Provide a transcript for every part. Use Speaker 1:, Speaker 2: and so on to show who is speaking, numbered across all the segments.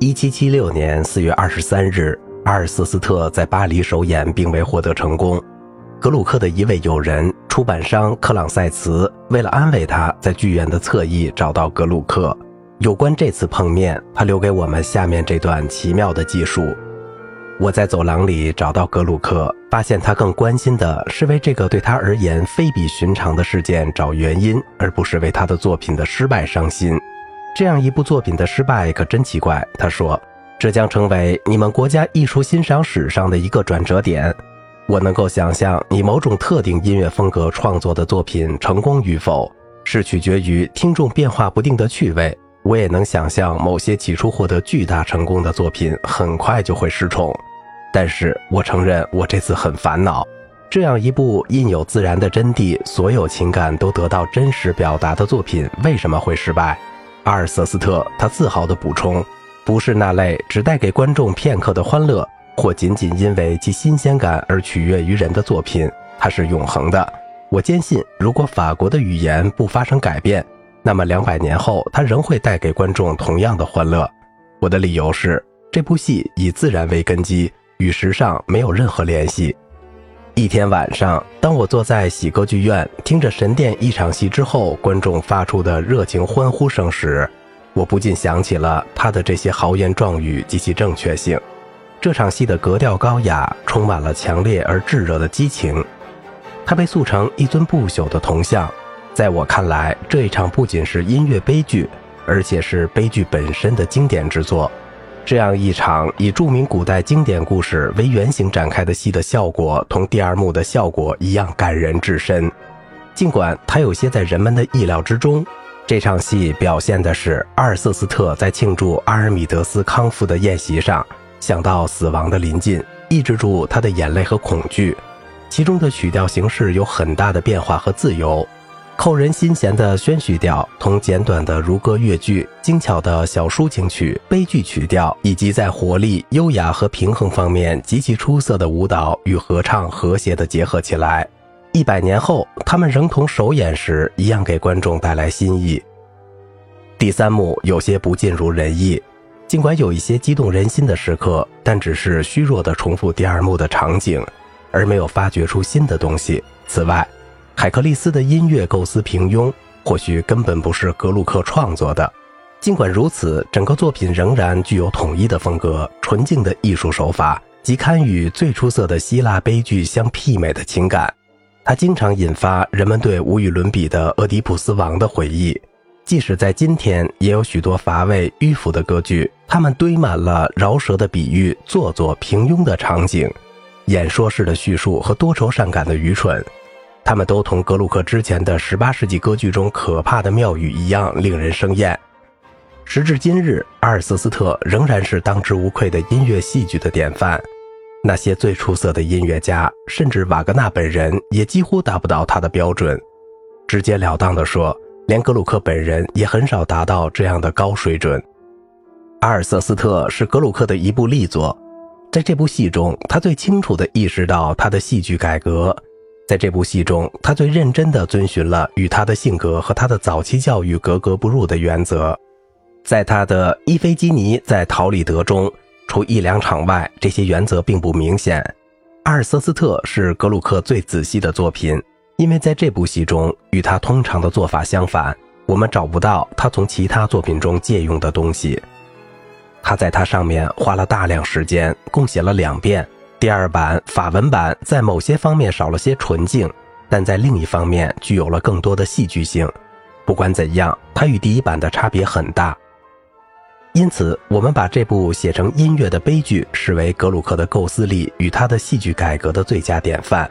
Speaker 1: 一七七六年四月二十三日，阿尔瑟斯特在巴黎首演并未获得成功。格鲁克的一位友人，出版商克朗塞茨，为了安慰他，在剧院的侧翼找到格鲁克。有关这次碰面，他留给我们下面这段奇妙的记述：我在走廊里找到格鲁克，发现他更关心的是为这个对他而言非比寻常的事件找原因，而不是为他的作品的失败伤心。这样一部作品的失败可真奇怪，他说：“这将成为你们国家艺术欣赏史上的一个转折点。”我能够想象，以某种特定音乐风格创作的作品成功与否，是取决于听众变化不定的趣味。我也能想象，某些起初获得巨大成功的作品很快就会失宠。但是我承认，我这次很烦恼。这样一部印有自然的真谛、所有情感都得到真实表达的作品，为什么会失败？阿尔瑟斯特他自豪地补充：“不是那类只带给观众片刻的欢乐，或仅仅因为其新鲜感而取悦于人的作品，它是永恒的。我坚信，如果法国的语言不发生改变，那么两百年后，它仍会带给观众同样的欢乐。我的理由是，这部戏以自然为根基，与时尚没有任何联系。”一天晚上，当我坐在喜歌剧院听着神殿一场戏之后观众发出的热情欢呼声时，我不禁想起了他的这些豪言壮语及其正确性。这场戏的格调高雅，充满了强烈而炙热的激情。它被塑成一尊不朽的铜像。在我看来，这一场不仅是音乐悲剧，而且是悲剧本身的经典之作。这样一场以著名古代经典故事为原型展开的戏的效果，同第二幕的效果一样感人至深。尽管它有些在人们的意料之中，这场戏表现的是阿尔瑟斯特在庆祝阿尔米德斯康复的宴席上，想到死亡的临近，抑制住他的眼泪和恐惧。其中的曲调形式有很大的变化和自由。扣人心弦的宣叙调，同简短的如歌乐句、精巧的小抒情曲、悲剧曲调，以及在活力、优雅和平衡方面极其出色的舞蹈与合唱和谐地结合起来。一百年后，他们仍同首演时一样给观众带来新意。第三幕有些不尽如人意，尽管有一些激动人心的时刻，但只是虚弱地重复第二幕的场景，而没有发掘出新的东西。此外，海克利斯的音乐构思平庸，或许根本不是格鲁克创作的。尽管如此，整个作品仍然具有统一的风格、纯净的艺术手法及堪与最出色的希腊悲剧相媲美的情感。它经常引发人们对无与伦比的俄狄浦斯王的回忆。即使在今天，也有许多乏味迂腐的歌剧，它们堆满了饶舌的比喻、做作平庸的场景、演说式的叙述和多愁善感的愚蠢。他们都同格鲁克之前的18世纪歌剧中可怕的妙语一样令人生厌。时至今日，阿尔瑟斯特仍然是当之无愧的音乐戏剧的典范。那些最出色的音乐家，甚至瓦格纳本人，也几乎达不到他的标准。直截了当地说，连格鲁克本人也很少达到这样的高水准。阿尔瑟斯特是格鲁克的一部力作，在这部戏中，他最清楚地意识到他的戏剧改革。在这部戏中，他最认真地遵循了与他的性格和他的早期教育格格不入的原则。在他的《伊菲基尼在陶里德》中，除一两场外，这些原则并不明显。阿尔瑟斯特是格鲁克最仔细的作品，因为在这部戏中，与他通常的做法相反，我们找不到他从其他作品中借用的东西。他在它上面花了大量时间，共写了两遍。第二版法文版在某些方面少了些纯净，但在另一方面具有了更多的戏剧性。不管怎样，它与第一版的差别很大。因此，我们把这部写成音乐的悲剧视为格鲁克的构思力与他的戏剧改革的最佳典范。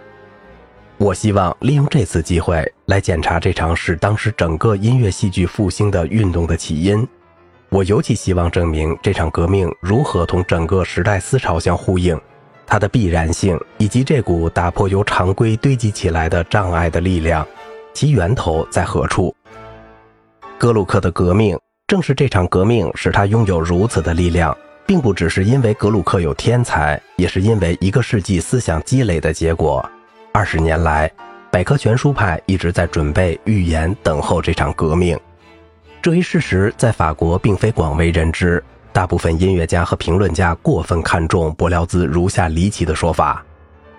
Speaker 1: 我希望利用这次机会来检查这场使当时整个音乐戏剧复兴的运动的起因。我尤其希望证明这场革命如何同整个时代思潮相呼应。它的必然性，以及这股打破由常规堆积起来的障碍的力量，其源头在何处？格鲁克的革命正是这场革命使他拥有如此的力量，并不只是因为格鲁克有天才，也是因为一个世纪思想积累的结果。二十年来，百科全书派一直在准备、预言、等候这场革命。这一事实在法国并非广为人知。大部分音乐家和评论家过分看重柏辽兹如下离奇的说法：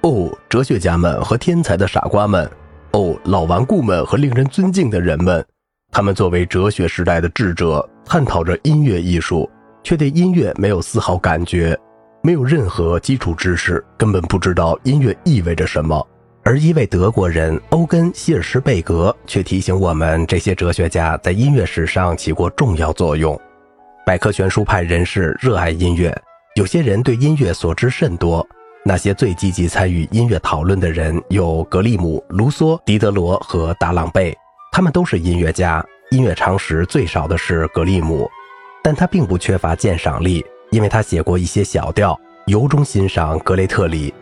Speaker 1: 哦，哲学家们和天才的傻瓜们，哦，老顽固们和令人尊敬的人们，他们作为哲学时代的智者，探讨着音乐艺术，却对音乐没有丝毫感觉，没有任何基础知识，根本不知道音乐意味着什么。而一位德国人欧根·希尔施贝格却提醒我们，这些哲学家在音乐史上起过重要作用。百科全书派人士热爱音乐，有些人对音乐所知甚多。那些最积极参与音乐讨论的人有格利姆、卢梭、狄德罗和达朗贝，他们都是音乐家。音乐常识最少的是格利姆，但他并不缺乏鉴赏力，因为他写过一些小调，由衷欣赏格雷特里。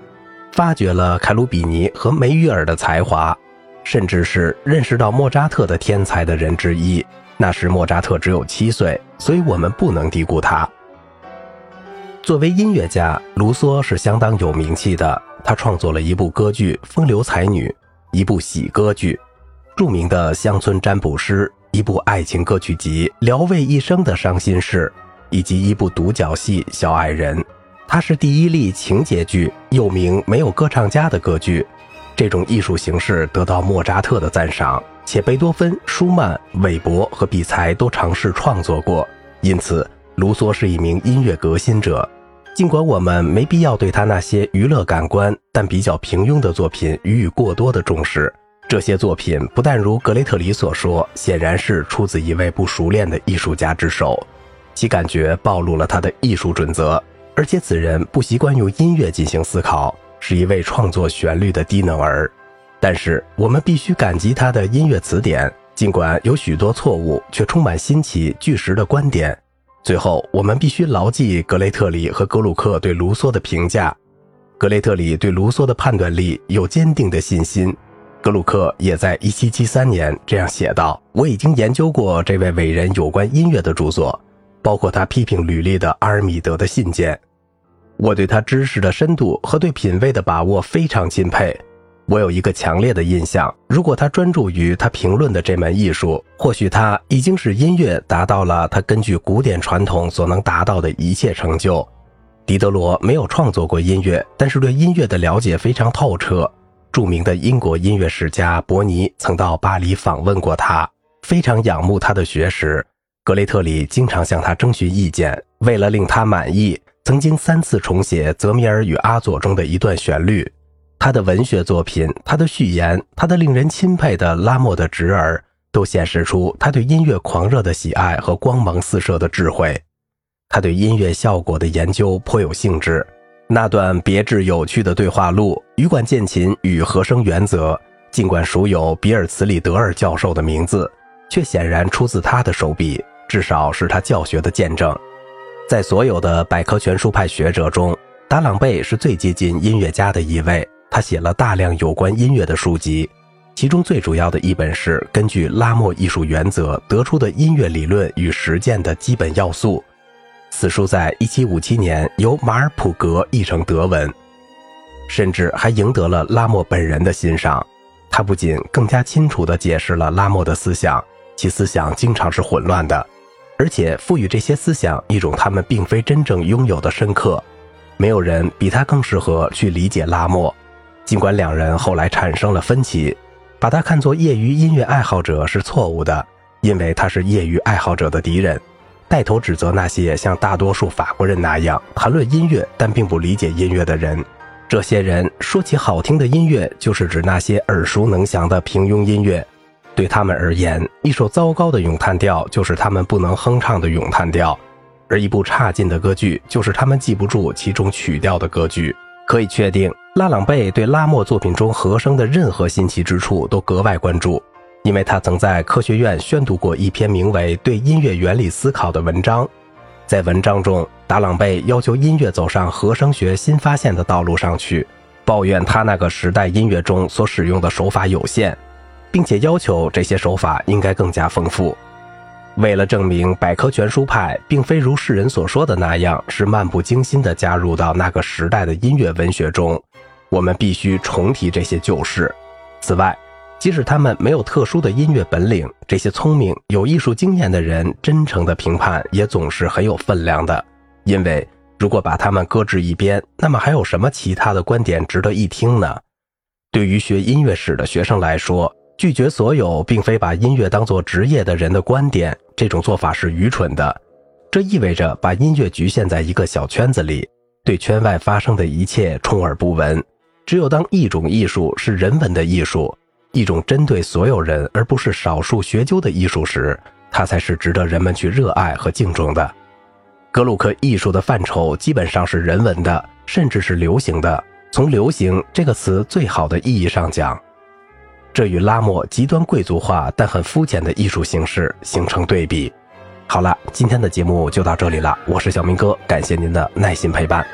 Speaker 1: 发掘了凯鲁比尼和梅约尔的才华，甚至是认识到莫扎特的天才的人之一。那时莫扎特只有七岁，所以我们不能低估他。作为音乐家，卢梭是相当有名气的。他创作了一部歌剧《风流才女》，一部喜歌剧，著名的《乡村占卜师》，一部爱情歌曲集《聊慰一生的伤心事》，以及一部独角戏《小矮人》。它是第一例情节剧，又名没有歌唱家的歌剧。这种艺术形式得到莫扎特的赞赏，且贝多芬、舒曼、韦伯和比才都尝试创作过。因此，卢梭是一名音乐革新者。尽管我们没必要对他那些娱乐感官但比较平庸的作品予以过多的重视，这些作品不但如格雷特里所说，显然是出自一位不熟练的艺术家之手，其感觉暴露了他的艺术准则。而且此人不习惯用音乐进行思考，是一位创作旋律的低能儿。但是我们必须感激他的音乐词典，尽管有许多错误，却充满新奇、巨实的观点。最后，我们必须牢记格雷特里和格鲁克对卢梭的评价。格雷特里对卢梭的判断力有坚定的信心，格鲁克也在1773年这样写道：“我已经研究过这位伟人有关音乐的著作。”包括他批评吕利的阿尔米德的信件，我对他知识的深度和对品味的把握非常钦佩。我有一个强烈的印象：如果他专注于他评论的这门艺术，或许他已经使音乐达到了他根据古典传统所能达到的一切成就。狄德罗没有创作过音乐，但是对音乐的了解非常透彻。著名的英国音乐史家伯尼曾到巴黎访问过他，非常仰慕他的学识。格雷特里经常向他征询意见，为了令他满意，曾经三次重写《泽米尔与阿佐》中的一段旋律。他的文学作品、他的序言、他的令人钦佩的拉莫的侄儿，都显示出他对音乐狂热的喜爱和光芒四射的智慧。他对音乐效果的研究颇有兴致。那段别致有趣的对话录《羽管键琴与和声原则》，尽管署有比尔茨里德尔教授的名字，却显然出自他的手笔。至少是他教学的见证。在所有的百科全书派学者中，达朗贝是最接近音乐家的一位。他写了大量有关音乐的书籍，其中最主要的一本是根据拉莫艺术原则得出的音乐理论与实践的基本要素。此书在1757年由马尔普格译成德文，甚至还赢得了拉莫本人的欣赏。他不仅更加清楚地解释了拉莫的思想，其思想经常是混乱的。而且赋予这些思想一种他们并非真正拥有的深刻，没有人比他更适合去理解拉莫。尽管两人后来产生了分歧，把他看作业余音乐爱好者是错误的，因为他是业余爱好者的敌人，带头指责那些像大多数法国人那样谈论音乐但并不理解音乐的人。这些人说起好听的音乐，就是指那些耳熟能详的平庸音乐。对他们而言，一首糟糕的咏叹调就是他们不能哼唱的咏叹调，而一部差劲的歌剧就是他们记不住其中曲调的歌剧。可以确定，拉朗贝对拉莫作品中和声的任何新奇之处都格外关注，因为他曾在科学院宣读过一篇名为《对音乐原理思考》的文章。在文章中，达朗贝要求音乐走上和声学新发现的道路上去，抱怨他那个时代音乐中所使用的手法有限。并且要求这些手法应该更加丰富。为了证明百科全书派并非如世人所说的那样是漫不经心地加入到那个时代的音乐文学中，我们必须重提这些旧事。此外，即使他们没有特殊的音乐本领，这些聪明有艺术经验的人真诚的评判也总是很有分量的。因为如果把他们搁置一边，那么还有什么其他的观点值得一听呢？对于学音乐史的学生来说，拒绝所有并非把音乐当作职业的人的观点，这种做法是愚蠢的。这意味着把音乐局限在一个小圈子里，对圈外发生的一切充耳不闻。只有当一种艺术是人文的艺术，一种针对所有人而不是少数学究的艺术时，它才是值得人们去热爱和敬重的。格鲁克艺术的范畴基本上是人文的，甚至是流行的。从“流行”这个词最好的意义上讲。这与拉莫极端贵族化但很肤浅的艺术形式形成对比。好了，今天的节目就到这里了，我是小明哥，感谢您的耐心陪伴。